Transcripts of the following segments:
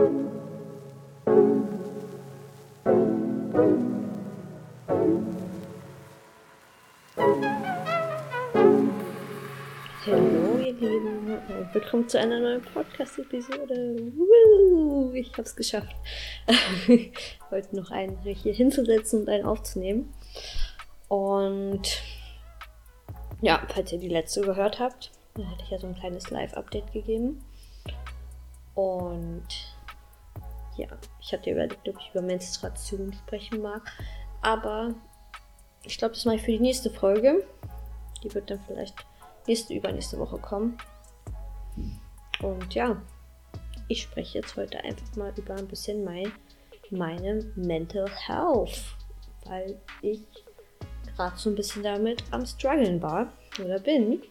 Hallo ihr Lieben willkommen zu einer neuen Podcast-Episode. Ich habe es geschafft, heute noch einen hier hinzusetzen und einen aufzunehmen. Und ja, falls ihr die letzte gehört habt, da hatte ich ja so ein kleines Live-Update gegeben. Und ja, ich hatte überlegt, ob ich über Menstruation sprechen mag. Aber ich glaube, das mache ich für die nächste Folge. Die wird dann vielleicht nächste, übernächste Woche kommen. Und ja, ich spreche jetzt heute einfach mal über ein bisschen mein, meine Mental Health. Weil ich gerade so ein bisschen damit am struggeln war oder bin.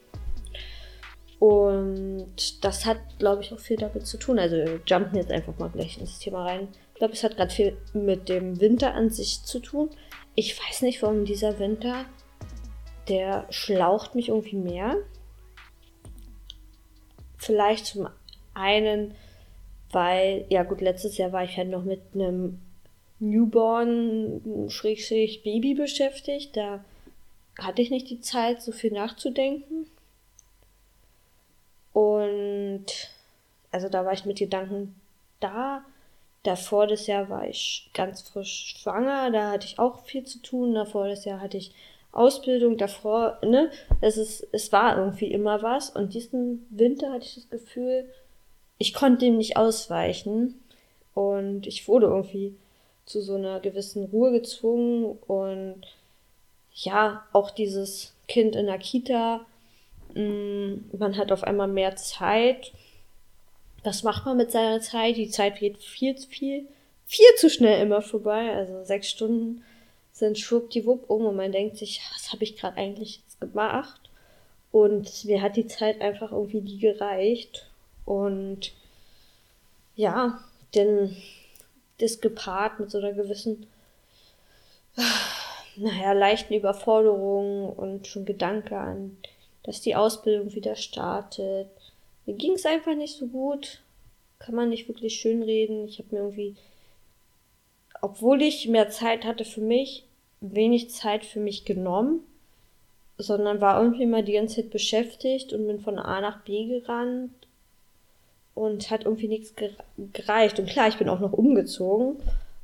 Und das hat, glaube ich, auch viel damit zu tun. Also wir jumpen jetzt einfach mal gleich ins Thema rein. Ich glaube, es hat gerade viel mit dem Winter an sich zu tun. Ich weiß nicht, warum dieser Winter, der schlaucht mich irgendwie mehr. Vielleicht zum einen, weil, ja gut, letztes Jahr war ich halt noch mit einem Newborn-Baby beschäftigt. Da hatte ich nicht die Zeit, so viel nachzudenken. Und also da war ich mit Gedanken da. Davor das Jahr war ich ganz frisch schwanger, da hatte ich auch viel zu tun. Davor das Jahr hatte ich Ausbildung, davor, ne? Es, ist, es war irgendwie immer was. Und diesen Winter hatte ich das Gefühl, ich konnte dem nicht ausweichen. Und ich wurde irgendwie zu so einer gewissen Ruhe gezwungen. Und ja, auch dieses Kind in der Kita, man hat auf einmal mehr Zeit. Was macht man mit seiner Zeit? Die Zeit geht viel zu viel, viel zu schnell immer vorbei. Also sechs Stunden sind schwuppdiwupp um und man denkt sich, was habe ich gerade eigentlich jetzt gemacht? Und mir hat die Zeit einfach irgendwie nie gereicht. Und ja, denn das gepaart mit so einer gewissen, naja, leichten Überforderung und schon Gedanke an dass die Ausbildung wieder startet. Mir ging es einfach nicht so gut. Kann man nicht wirklich schön reden. Ich habe mir irgendwie, obwohl ich mehr Zeit hatte für mich, wenig Zeit für mich genommen, sondern war irgendwie mal die ganze Zeit beschäftigt und bin von A nach B gerannt und hat irgendwie nichts gereicht. Und klar, ich bin auch noch umgezogen.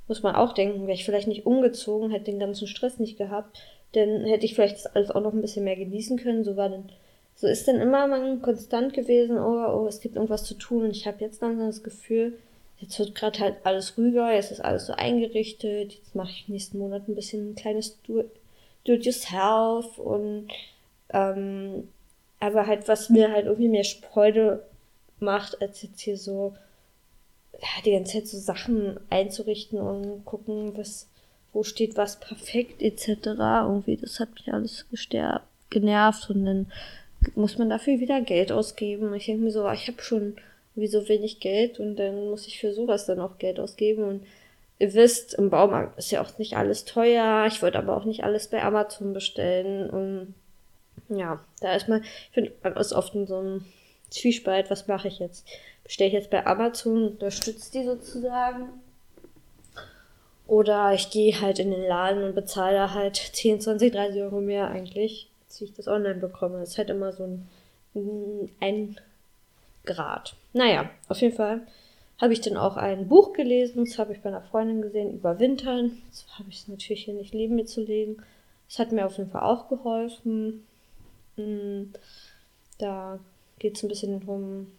Muss man auch denken, wäre ich vielleicht nicht umgezogen, hätte den ganzen Stress nicht gehabt, dann hätte ich vielleicht das alles auch noch ein bisschen mehr genießen können. So war dann, so ist dann immer man konstant gewesen, oh, oh, es gibt irgendwas zu tun und ich habe jetzt langsam das Gefühl, jetzt wird gerade halt alles ruhiger, jetzt ist alles so eingerichtet, jetzt mache ich nächsten Monat ein bisschen ein kleines Do-it-yourself und ähm, aber halt, was mir halt irgendwie mehr Freude macht, als jetzt hier so ja, die ganze Zeit so Sachen einzurichten und gucken, was wo steht was perfekt etc. Irgendwie, das hat mich alles gesterbt, genervt und dann muss man dafür wieder Geld ausgeben. Ich denke mir so, ich habe schon wie so wenig Geld und dann muss ich für sowas dann auch Geld ausgeben und ihr wisst, im Baumarkt ist ja auch nicht alles teuer. Ich wollte aber auch nicht alles bei Amazon bestellen und ja, da ist man, ich finde, man ist oft in so einem Zwiespalt, was mache ich jetzt? Bestelle ich jetzt bei Amazon, unterstützt die sozusagen oder ich gehe halt in den Laden und bezahle halt 10, 20, 30 Euro mehr eigentlich, als ich das online bekomme. Das ist halt immer so ein, ein Grad. Naja, auf jeden Fall habe ich dann auch ein Buch gelesen. Das habe ich bei einer Freundin gesehen, Überwintern. Das habe ich natürlich hier nicht leben mitzulegen. Das hat mir auf jeden Fall auch geholfen. Hm, da geht es ein bisschen um,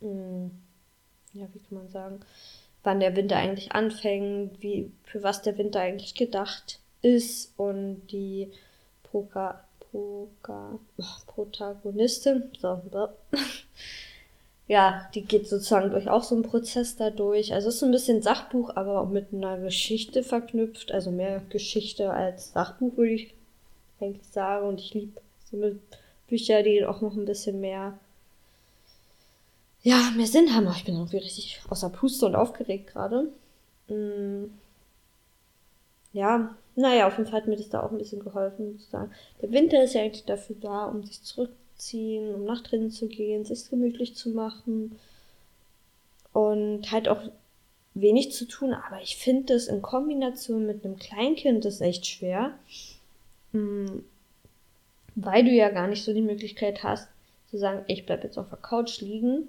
hm, ja, wie kann man sagen, wann der Winter eigentlich anfängt, wie, für was der Winter eigentlich gedacht ist und die Poka, Poka, Protagonistin, so, ja, die geht sozusagen durch auch so einen Prozess dadurch. Also es ist ein bisschen Sachbuch, aber auch mit einer Geschichte verknüpft. Also mehr Geschichte als Sachbuch, würde ich eigentlich sagen. Und ich liebe so Bücher, die auch noch ein bisschen mehr ja, mehr Sinn haben. Ich bin irgendwie richtig außer Puste und aufgeregt gerade. Mm. Ja, naja, auf jeden Fall hat mir das da auch ein bisschen geholfen, zu sagen. Der Winter ist ja eigentlich dafür da, um sich zurückzuziehen, um nach drinnen zu gehen, sich gemütlich zu machen. und halt auch wenig zu tun, aber ich finde das in Kombination mit einem Kleinkind ist echt schwer, hm, weil du ja gar nicht so die Möglichkeit hast, zu sagen, ich bleib jetzt auf der Couch liegen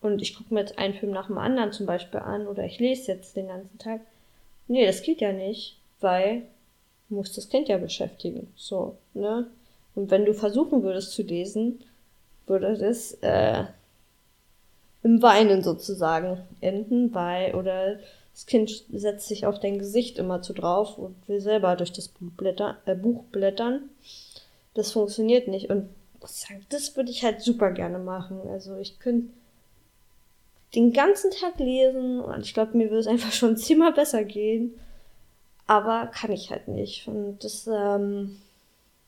und ich gucke mir jetzt einen Film nach dem anderen zum Beispiel an oder ich lese jetzt den ganzen Tag. Nee, das geht ja nicht, weil du musst das Kind ja beschäftigen. So, ne? Und wenn du versuchen würdest zu lesen, würde das äh, im Weinen sozusagen enden, weil, oder das Kind setzt sich auf dein Gesicht immer zu drauf und will selber durch das Buch, blätter, äh, Buch blättern. Das funktioniert nicht. Und das würde ich halt super gerne machen. Also ich könnte den ganzen Tag lesen und ich glaube, mir würde es einfach schon zehnmal besser gehen. Aber kann ich halt nicht. Und das, ähm,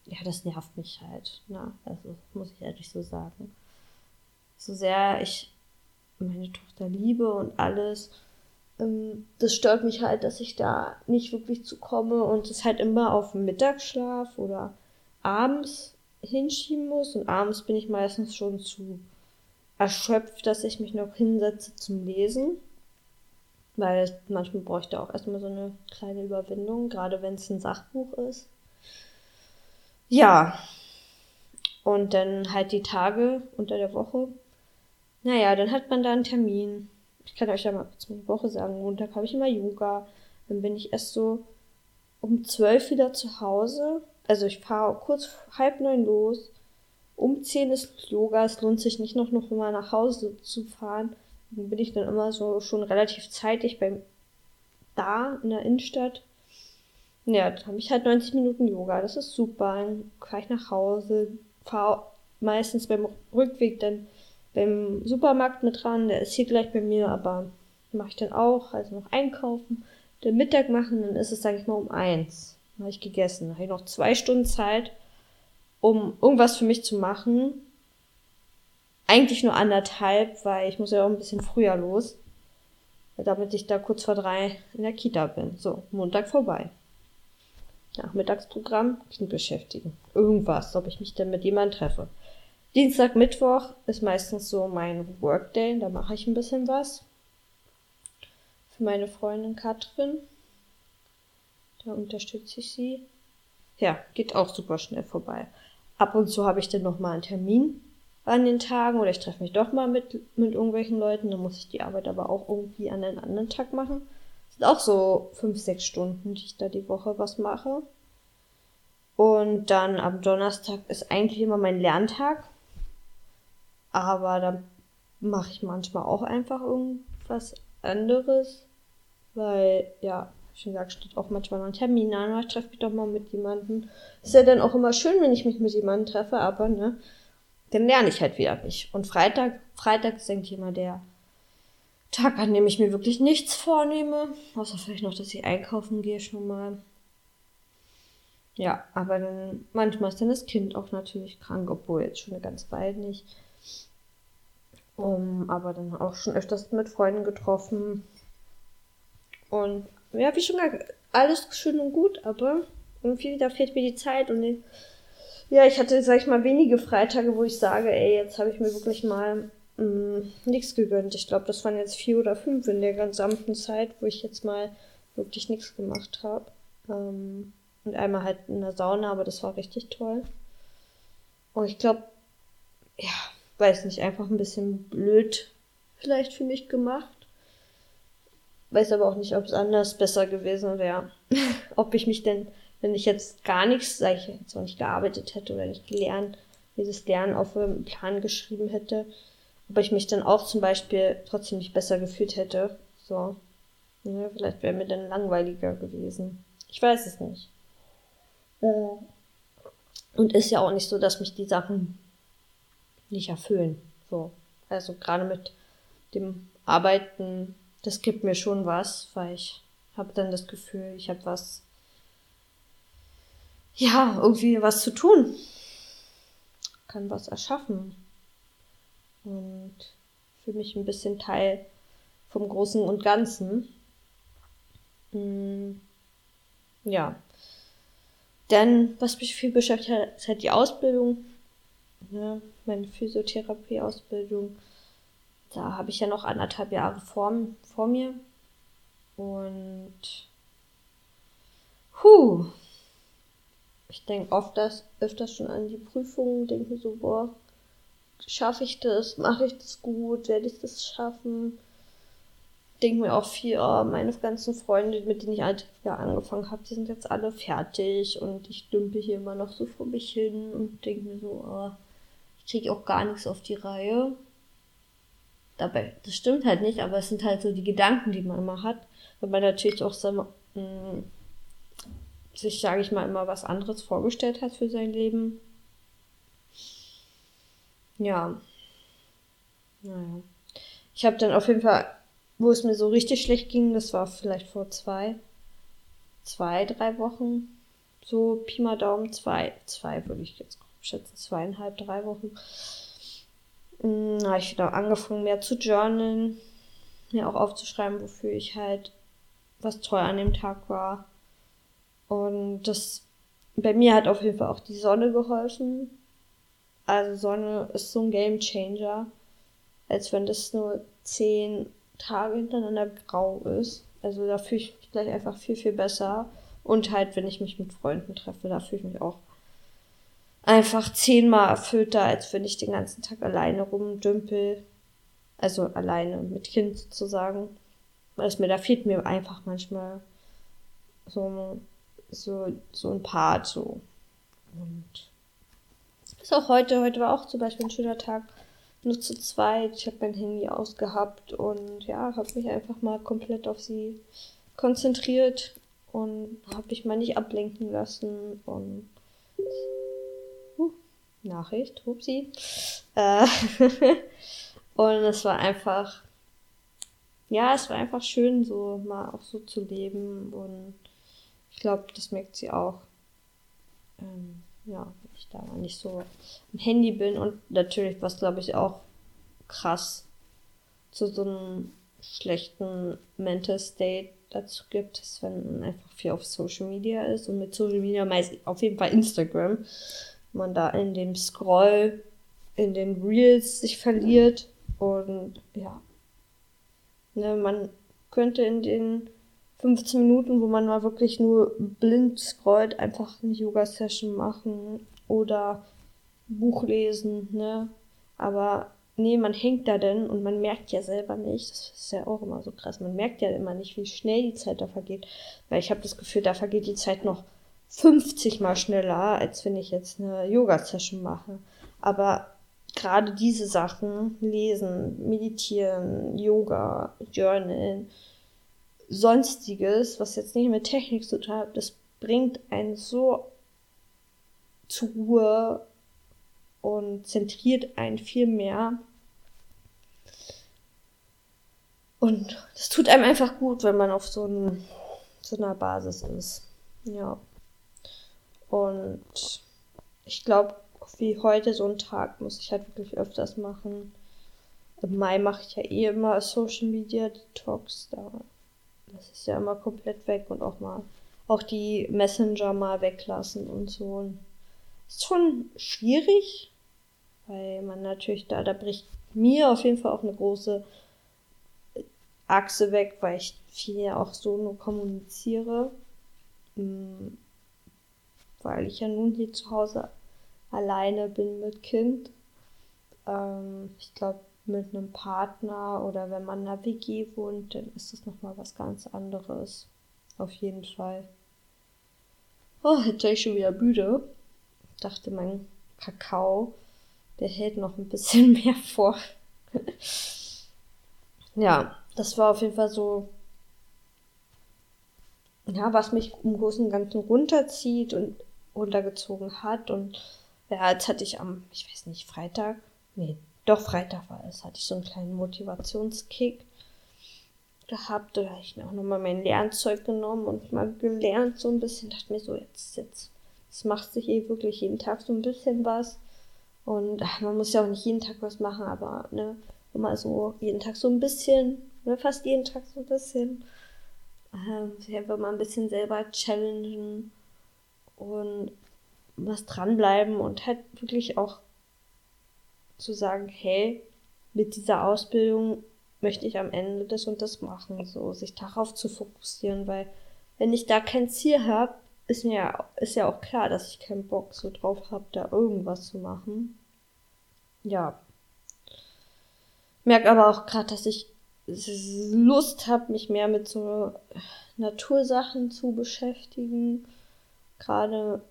ja, das nervt mich halt. Ne? also muss ich ehrlich so sagen. So sehr ich meine Tochter liebe und alles, ähm, das stört mich halt, dass ich da nicht wirklich zu komme und es halt immer auf Mittagsschlaf oder abends hinschieben muss. Und abends bin ich meistens schon zu erschöpft, dass ich mich noch hinsetze zum Lesen. Weil manchmal bräuchte auch erstmal so eine kleine Überwindung, gerade wenn es ein Sachbuch ist. Ja. Und dann halt die Tage unter der Woche. Naja, dann hat man da einen Termin. Ich kann euch ja mal kurz meine Woche sagen. Montag habe ich immer Yoga. Dann bin ich erst so um zwölf wieder zu Hause. Also ich fahre kurz halb neun los umziehen ist Yoga, es lohnt sich nicht noch, noch mal nach Hause zu fahren. Dann bin ich dann immer so schon relativ zeitig beim da in der Innenstadt. Ja, dann habe ich halt 90 Minuten Yoga, das ist super. Dann fahre ich nach Hause, fahre meistens beim Rückweg dann beim Supermarkt mit dran, der ist hier gleich bei mir, aber mache ich dann auch, also noch einkaufen, den Mittag machen, dann ist es, sage ich mal, um eins. Dann habe ich gegessen. Dann habe ich noch zwei Stunden Zeit, um irgendwas für mich zu machen. Eigentlich nur anderthalb, weil ich muss ja auch ein bisschen früher los, damit ich da kurz vor drei in der Kita bin. So, Montag vorbei. Nachmittagsprogramm, Kind beschäftigen. Irgendwas, ob ich mich denn mit jemandem treffe. Dienstag, Mittwoch ist meistens so mein Workday, da mache ich ein bisschen was. Für meine Freundin Katrin. Da unterstütze ich sie. Ja, geht auch super schnell vorbei. Ab und zu habe ich dann nochmal einen Termin an den Tagen oder ich treffe mich doch mal mit, mit irgendwelchen Leuten. Dann muss ich die Arbeit aber auch irgendwie an einen anderen Tag machen. Das sind auch so fünf, sechs Stunden, die ich da die Woche was mache. Und dann am Donnerstag ist eigentlich immer mein Lerntag. Aber dann mache ich manchmal auch einfach irgendwas anderes. Weil, ja, schon gesagt, steht auch manchmal noch ein Termin an, ich treffe mich doch mal mit jemandem. Ist ja dann auch immer schön, wenn ich mich mit jemandem treffe, aber ne, dann lerne ich halt wieder nicht. Und Freitag, Freitag ist eigentlich immer der Tag, an dem ich mir wirklich nichts vornehme. Außer vielleicht noch, dass ich einkaufen gehe schon mal. Ja, aber dann manchmal ist dann das Kind auch natürlich krank, obwohl jetzt schon eine ganze Weile nicht. Um, aber dann auch schon öfters mit Freunden getroffen. Und ja, wie schon gesagt, alles schön und gut, aber irgendwie, da fehlt mir die Zeit und ich, ja, ich hatte, sag ich mal, wenige Freitage, wo ich sage, ey, jetzt habe ich mir wirklich mal mm, nichts gegönnt. Ich glaube, das waren jetzt vier oder fünf in der gesamten Zeit, wo ich jetzt mal wirklich nichts gemacht habe. Ähm, und einmal halt in der Sauna, aber das war richtig toll. Und ich glaube, ja, weiß nicht, einfach ein bisschen blöd vielleicht für mich gemacht. Weiß aber auch nicht, ob es anders besser gewesen wäre. ob ich mich denn, wenn ich jetzt gar nichts, sag ich jetzt auch nicht gearbeitet hätte oder nicht gelernt, dieses Lernen auf einem Plan geschrieben hätte, ob ich mich dann auch zum Beispiel trotzdem nicht besser gefühlt hätte. So. Ja, vielleicht wäre mir dann langweiliger gewesen. Ich weiß es nicht. Äh. Und ist ja auch nicht so, dass mich die Sachen nicht erfüllen. So. Also gerade mit dem Arbeiten das gibt mir schon was, weil ich habe dann das Gefühl, ich habe was, ja, irgendwie was zu tun. Kann was erschaffen. Und fühle mich ein bisschen Teil vom Großen und Ganzen. Hm, ja. Denn was mich viel beschäftigt hat, ist halt die Ausbildung. Ja, meine Physiotherapie-Ausbildung da habe ich ja noch anderthalb Jahre vor, vor mir. Und Puh. Ich denke oft das, öfters schon an die Prüfungen, denke so, boah, schaffe ich das, mache ich das gut, werde ich das schaffen? Denke mir auch viel, oh, meine ganzen Freunde, mit denen ich halt ja angefangen habe, die sind jetzt alle fertig und ich dümpel hier immer noch so vor mich hin und denke mir so, oh, ich kriege auch gar nichts auf die Reihe. Dabei, das stimmt halt nicht, aber es sind halt so die Gedanken, die man immer hat, weil man natürlich auch so, mh, sich, sage ich mal, immer was anderes vorgestellt hat für sein Leben. Ja. Naja. Ich habe dann auf jeden Fall, wo es mir so richtig schlecht ging, das war vielleicht vor zwei, zwei, drei Wochen. So Pi mal Daumen, zwei, zwei würde ich jetzt schätzen, zweieinhalb, drei Wochen. Hm, da habe ich wieder angefangen, mehr zu journalen, mir auch aufzuschreiben, wofür ich halt, was toll an dem Tag war und das, bei mir hat auf jeden Fall auch die Sonne geholfen. Also Sonne ist so ein Game Changer. Als wenn das nur zehn Tage hintereinander grau ist. Also da fühle ich mich gleich einfach viel, viel besser. Und halt, wenn ich mich mit Freunden treffe, da fühle ich mich auch einfach zehnmal erfüllter, als wenn ich den ganzen Tag alleine rumdümpel. Also alleine mit Kind sozusagen. Weil es mir, da fehlt mir einfach manchmal so so, so ein Part so. Und ist auch heute, heute war auch zum Beispiel ein schöner Tag. Nur zu zweit. Ich habe mein Handy ausgehabt und ja, habe mich einfach mal komplett auf sie konzentriert und habe mich mal nicht ablenken lassen und Nachricht, hupsi. Äh, und es war einfach, ja, es war einfach schön, so mal auch so zu leben. Und ich glaube, das merkt sie auch. Ähm, ja, wenn ich da nicht so am Handy bin. Und natürlich, was glaube ich auch krass zu so einem schlechten Mental State dazu gibt, ist, wenn man einfach viel auf Social Media ist. Und mit Social Media meist auf jeden Fall Instagram, man da in dem Scroll, in den Reels sich verliert und ja, ne, man könnte in den 15 Minuten, wo man mal wirklich nur blind scrollt, einfach eine Yoga-Session machen oder Buch lesen, ne? Aber nee, man hängt da denn und man merkt ja selber nicht, das ist ja auch immer so krass, man merkt ja immer nicht, wie schnell die Zeit da vergeht, weil ich habe das Gefühl, da vergeht die Zeit noch 50 mal schneller, als wenn ich jetzt eine Yoga-Session mache. Aber gerade diese Sachen, lesen, meditieren, Yoga, Journalen, Sonstiges, was jetzt nicht mit Technik zu tun hat, das bringt einen so zur Ruhe und zentriert einen viel mehr. Und das tut einem einfach gut, wenn man auf so, ein, so einer Basis ist. Ja. Und ich glaube, wie heute so ein Tag muss ich halt wirklich öfters machen. Im Mai mache ich ja eh immer Social Media Detox. Da das ist ja immer komplett weg und auch mal auch die Messenger mal weglassen und so. Ist schon schwierig, weil man natürlich da, da bricht mir auf jeden Fall auch eine große Achse weg, weil ich viel ja auch so nur kommuniziere. Weil ich ja nun hier zu Hause alleine bin mit Kind. Ähm, ich glaube, mit einem Partner oder wenn man in einer WG wohnt, dann ist das nochmal was ganz anderes. Auf jeden Fall. Oh, jetzt bin ich schon wieder müde. Ich dachte, mein Kakao, der hält noch ein bisschen mehr vor. ja, das war auf jeden Fall so, ja, was mich im Großen und Ganzen runterzieht und runtergezogen hat. Und ja, jetzt hatte ich am, ich weiß nicht, Freitag, nee, doch Freitag war es, hatte ich so einen kleinen Motivationskick gehabt. Da habe ich mir auch nochmal mein Lernzeug genommen und mal gelernt so ein bisschen. Dachte mir so, jetzt, jetzt, jetzt machst du hier wirklich jeden Tag so ein bisschen was. Und ach, man muss ja auch nicht jeden Tag was machen, aber ne, immer so jeden Tag so ein bisschen, ne, fast jeden Tag so ein bisschen. Ähm, einfach mal ein bisschen selber challengen und was dranbleiben und halt wirklich auch zu sagen, hey, mit dieser Ausbildung möchte ich am Ende das und das machen, so sich darauf zu fokussieren, weil wenn ich da kein Ziel habe, ist mir ja, ist ja auch klar, dass ich keinen Bock so drauf habe, da irgendwas zu machen. Ja. Merke aber auch gerade, dass ich Lust habe, mich mehr mit so Natursachen zu beschäftigen. Gerade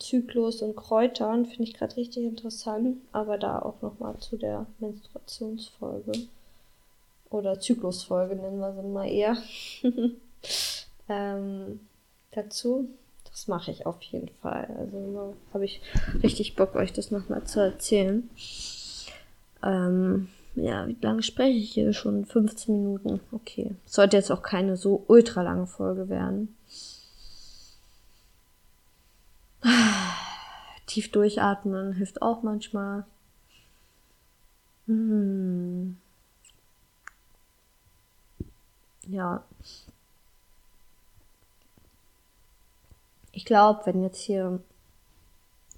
Zyklus und Kräutern finde ich gerade richtig interessant, aber da auch nochmal zu der Menstruationsfolge. Oder Zyklusfolge nennen wir sie mal eher. ähm, dazu das mache ich auf jeden Fall. Also habe ich richtig Bock, euch das nochmal zu erzählen. Ähm, ja, wie lange spreche ich hier? Schon 15 Minuten. Okay. Sollte jetzt auch keine so ultra lange Folge werden. Tief durchatmen hilft auch manchmal. Hm. Ja, ich glaube, wenn jetzt hier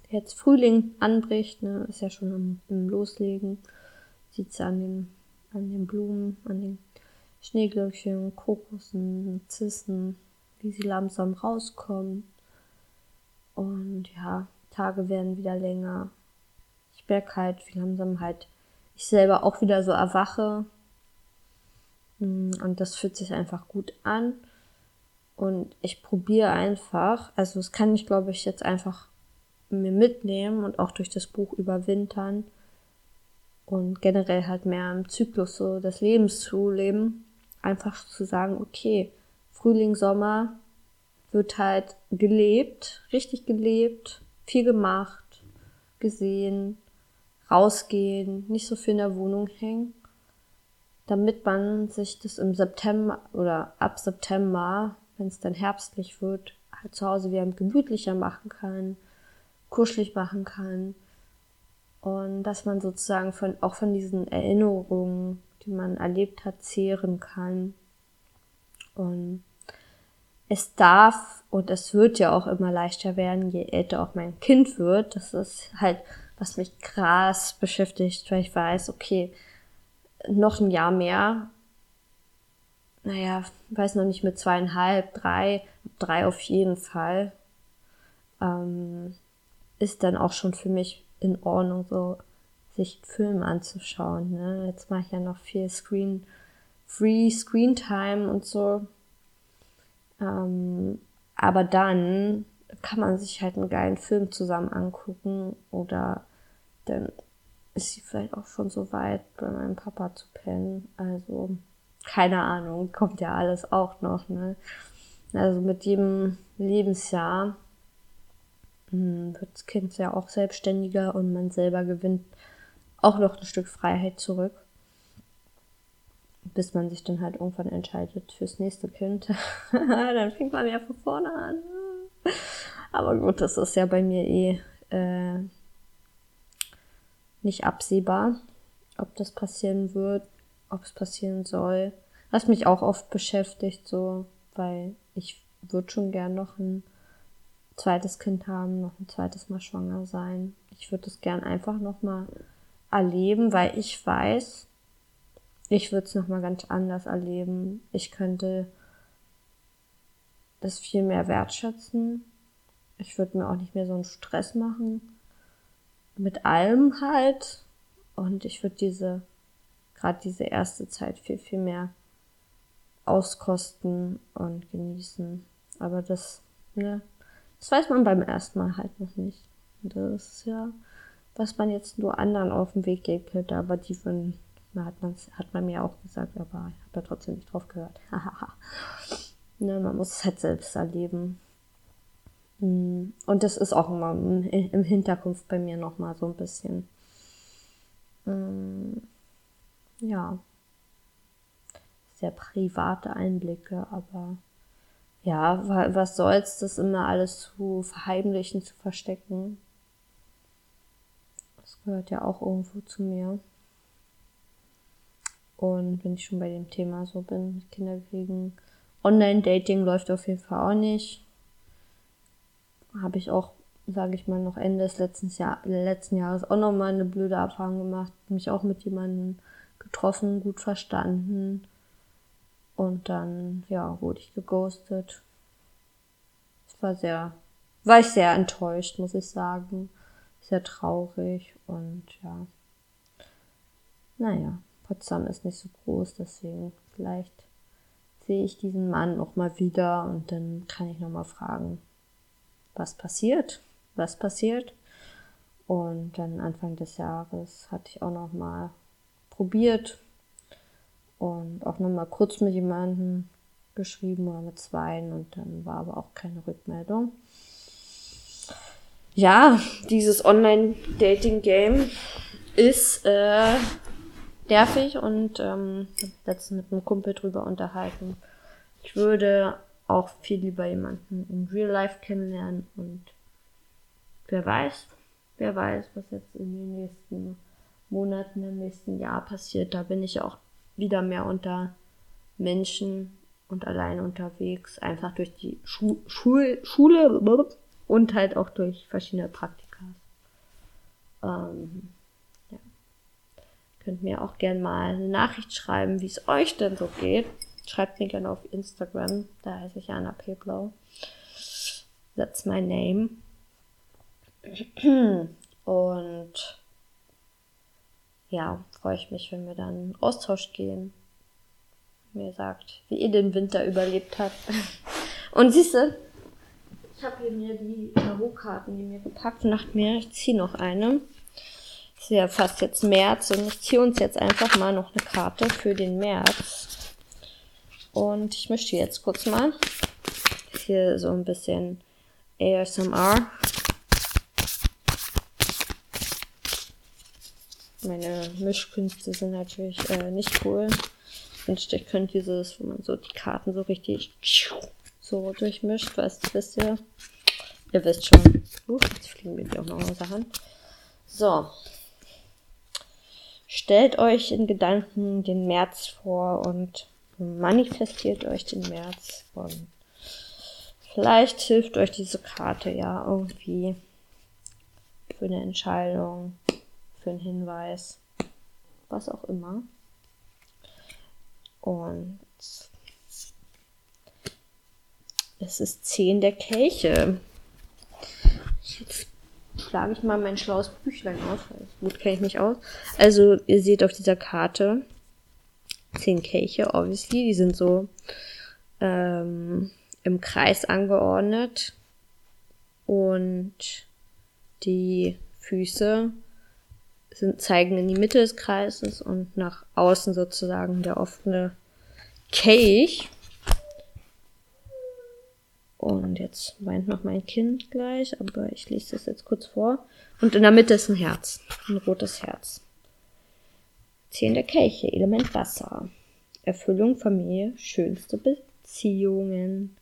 jetzt Frühling anbricht, ne, ist ja schon im, im Loslegen, sieht's an den, an den Blumen, an den Schneeglöckchen, Kokossen, Zissen, wie sie langsam rauskommen. Und ja, Tage werden wieder länger. Ich merke halt, wie langsam halt ich selber auch wieder so erwache. Mm, und das fühlt sich einfach gut an. Und ich probiere einfach, also das kann ich, glaube ich, jetzt einfach mir mitnehmen und auch durch das Buch überwintern und generell halt mehr im Zyklus so des Lebens zu leben. Einfach zu sagen, okay, Frühling, Sommer wird halt gelebt, richtig gelebt, viel gemacht, gesehen, rausgehen, nicht so viel in der Wohnung hängen, damit man sich das im September oder ab September wenn es dann herbstlich wird, halt zu Hause wieder gemütlicher machen kann, kuschelig machen kann. Und dass man sozusagen von, auch von diesen Erinnerungen, die man erlebt hat, zehren kann. Und es darf und es wird ja auch immer leichter werden, je älter auch mein Kind wird. Das ist halt, was mich krass beschäftigt, weil ich weiß, okay, noch ein Jahr mehr naja, weiß noch nicht mit zweieinhalb, drei, drei auf jeden Fall, ähm, ist dann auch schon für mich in Ordnung, so sich Filme anzuschauen. Ne? Jetzt mache ich ja noch viel Screen, Free Screen Time und so. Ähm, aber dann kann man sich halt einen geilen Film zusammen angucken oder dann ist sie vielleicht auch schon so weit, bei meinem Papa zu pennen. Also keine Ahnung, kommt ja alles auch noch, ne? Also mit jedem Lebensjahr hm, wird das Kind ja auch selbstständiger und man selber gewinnt auch noch ein Stück Freiheit zurück. Bis man sich dann halt irgendwann entscheidet fürs nächste Kind. dann fängt man ja von vorne an. Aber gut, das ist ja bei mir eh äh, nicht absehbar, ob das passieren wird ob es passieren soll. Was mich auch oft beschäftigt, so, weil ich würde schon gern noch ein zweites Kind haben, noch ein zweites Mal schwanger sein. Ich würde es gern einfach noch mal erleben, weil ich weiß, ich würde es noch mal ganz anders erleben. Ich könnte das viel mehr wertschätzen. Ich würde mir auch nicht mehr so einen Stress machen. Mit allem halt. Und ich würde diese gerade diese erste Zeit viel, viel mehr auskosten und genießen. Aber das, ne, das weiß man beim ersten Mal halt noch nicht. Und das ist ja, was man jetzt nur anderen auf den Weg geben könnte, aber die von, na, hat, man, hat man mir auch gesagt, aber ich habe da trotzdem nicht drauf gehört. ne, man muss es halt selbst erleben. Hm, und das ist auch immer im Hinterkopf bei mir nochmal so ein bisschen. Hm ja, sehr private Einblicke, aber ja, was soll's, das immer alles zu verheimlichen, zu verstecken? Das gehört ja auch irgendwo zu mir. Und wenn ich schon bei dem Thema so bin, Kinder kriegen, Online-Dating läuft auf jeden Fall auch nicht. Habe ich auch, sage ich mal, noch Ende des letzten, Jahr, letzten Jahres auch nochmal eine blöde Erfahrung gemacht. Mich auch mit jemandem getroffen, gut verstanden. Und dann, ja, wurde ich geghostet. Es war sehr, war ich sehr enttäuscht, muss ich sagen. Sehr traurig und ja. Naja, Potsdam ist nicht so groß, deswegen vielleicht sehe ich diesen Mann noch mal wieder und dann kann ich noch mal fragen, was passiert, was passiert. Und dann Anfang des Jahres hatte ich auch noch mal probiert und auch noch mal kurz mit jemandem geschrieben oder mit zweien und dann war aber auch keine Rückmeldung. Ja, dieses Online-Dating-Game ist äh, nervig und ähm, letztens mit einem Kumpel drüber unterhalten. Ich würde auch viel lieber jemanden in Real Life kennenlernen und wer weiß, wer weiß, was jetzt in den nächsten Monaten, im nächsten Jahr passiert. Da bin ich auch wieder mehr unter Menschen und allein unterwegs, einfach durch die Schu Schul Schule und halt auch durch verschiedene Praktika. Ähm. Könnt mir auch gern mal eine Nachricht schreiben, wie es euch denn so geht. Schreibt mir gerne auf Instagram, da heiße ich Anna Peblau. That's my name. Und ja, freue ich mich, wenn wir dann Austausch gehen. Mir sagt, wie ihr den Winter überlebt habt. Und siehst du, ich habe hier mir die Tarotkarten, die mir gepackt nach mir. Ich ziehe noch eine. Ist ja fast jetzt März und ich ziehe uns jetzt einfach mal noch eine Karte für den März. Und ich mische jetzt kurz mal. Hier so ein bisschen ASMR. Meine Mischkünste sind natürlich äh, nicht cool. Ich ich könnte dieses, wo man so die Karten so richtig so durchmischt, weißt wisst ihr? Ihr wisst schon. Uh, jetzt fliegen mir die auch noch aus der Hand. So. Stellt euch in Gedanken den März vor und manifestiert euch den März und vielleicht hilft euch diese Karte ja irgendwie für eine Entscheidung, für einen Hinweis, was auch immer. Und es ist 10 der Kelche. Jetzt schlage ich mal mein schlaues Büchlein auf. Gut kenne ich mich aus. Also, ihr seht auf dieser Karte 10 Kelche, obviously. Die sind so ähm, im Kreis angeordnet. Und die Füße sind, zeigen in die Mitte des Kreises und nach außen sozusagen der offene Kelch. Und jetzt weint noch mein Kind gleich, aber ich lese das jetzt kurz vor. Und in der Mitte ist ein Herz, ein rotes Herz. Zehn der Kelche, Element Wasser. Erfüllung, Familie, schönste Beziehungen.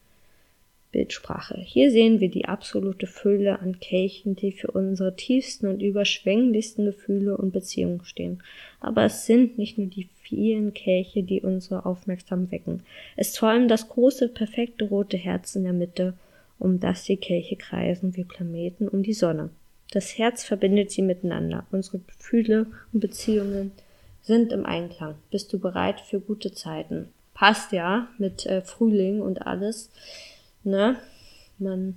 Bildsprache. Hier sehen wir die absolute Fülle an Kelchen, die für unsere tiefsten und überschwänglichsten Gefühle und Beziehungen stehen. Aber es sind nicht nur die vielen Kelche, die unsere Aufmerksamkeit wecken. Es vor das große, perfekte rote Herz in der Mitte, um das die Kelche kreisen wie Planeten um die Sonne. Das Herz verbindet sie miteinander. Unsere Gefühle und Beziehungen sind im Einklang. Bist du bereit für gute Zeiten? Passt ja mit äh, Frühling und alles ne, man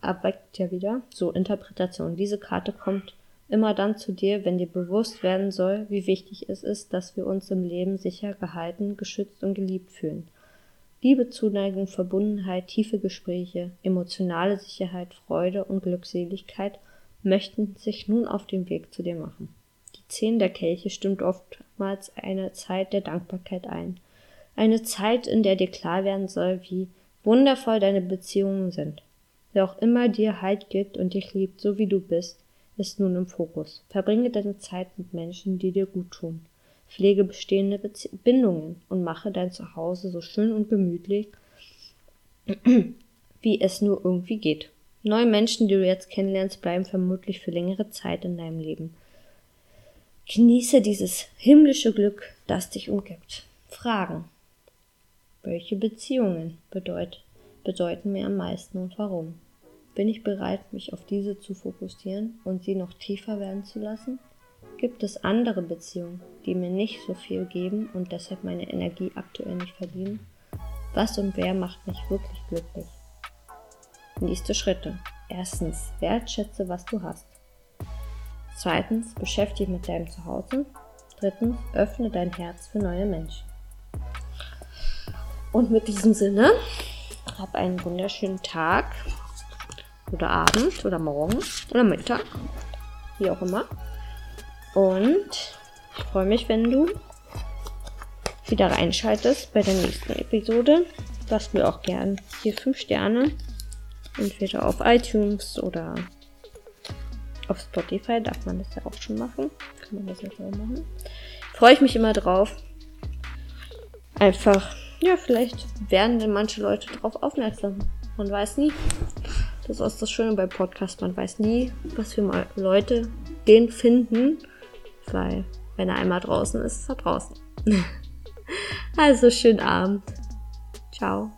erweckt ja wieder. So, Interpretation. Diese Karte kommt immer dann zu dir, wenn dir bewusst werden soll, wie wichtig es ist, dass wir uns im Leben sicher gehalten, geschützt und geliebt fühlen. Liebe, Zuneigung, Verbundenheit, tiefe Gespräche, emotionale Sicherheit, Freude und Glückseligkeit möchten sich nun auf den Weg zu dir machen. Die Zehn der Kelche stimmt oftmals eine Zeit der Dankbarkeit ein. Eine Zeit, in der dir klar werden soll, wie wundervoll deine Beziehungen sind. Wer auch immer dir Halt gibt und dich liebt, so wie du bist, ist nun im Fokus. Verbringe deine Zeit mit Menschen, die dir gut tun. Pflege bestehende Bezie Bindungen und mache dein Zuhause so schön und gemütlich, wie es nur irgendwie geht. Neue Menschen, die du jetzt kennenlernst, bleiben vermutlich für längere Zeit in deinem Leben. Genieße dieses himmlische Glück, das dich umgibt. Fragen. Welche Beziehungen bedeut, bedeuten mir am meisten und warum? Bin ich bereit, mich auf diese zu fokussieren und sie noch tiefer werden zu lassen? Gibt es andere Beziehungen, die mir nicht so viel geben und deshalb meine Energie aktuell nicht verdienen? Was und wer macht mich wirklich glücklich? Nächste Schritte. Erstens, wertschätze, was du hast. Zweitens, beschäftige mit deinem Zuhause. Drittens, öffne dein Herz für neue Menschen. Und mit diesem Sinne, hab einen wunderschönen Tag oder Abend oder Morgen oder Mittag, wie auch immer. Und ich freue mich, wenn du wieder reinschaltest bei der nächsten Episode. Lass mir auch gern hier 5 Sterne. Entweder auf iTunes oder auf Spotify darf man das ja auch schon machen. Kann man das ja auch machen. Freue ich mich immer drauf. Einfach, ja, vielleicht werden denn manche Leute darauf aufmerksam. Man weiß nie. Das ist das Schöne beim Podcast. Man weiß nie, was für Leute den finden weil wenn er einmal draußen ist, ist er draußen. also schönen Abend. Ciao.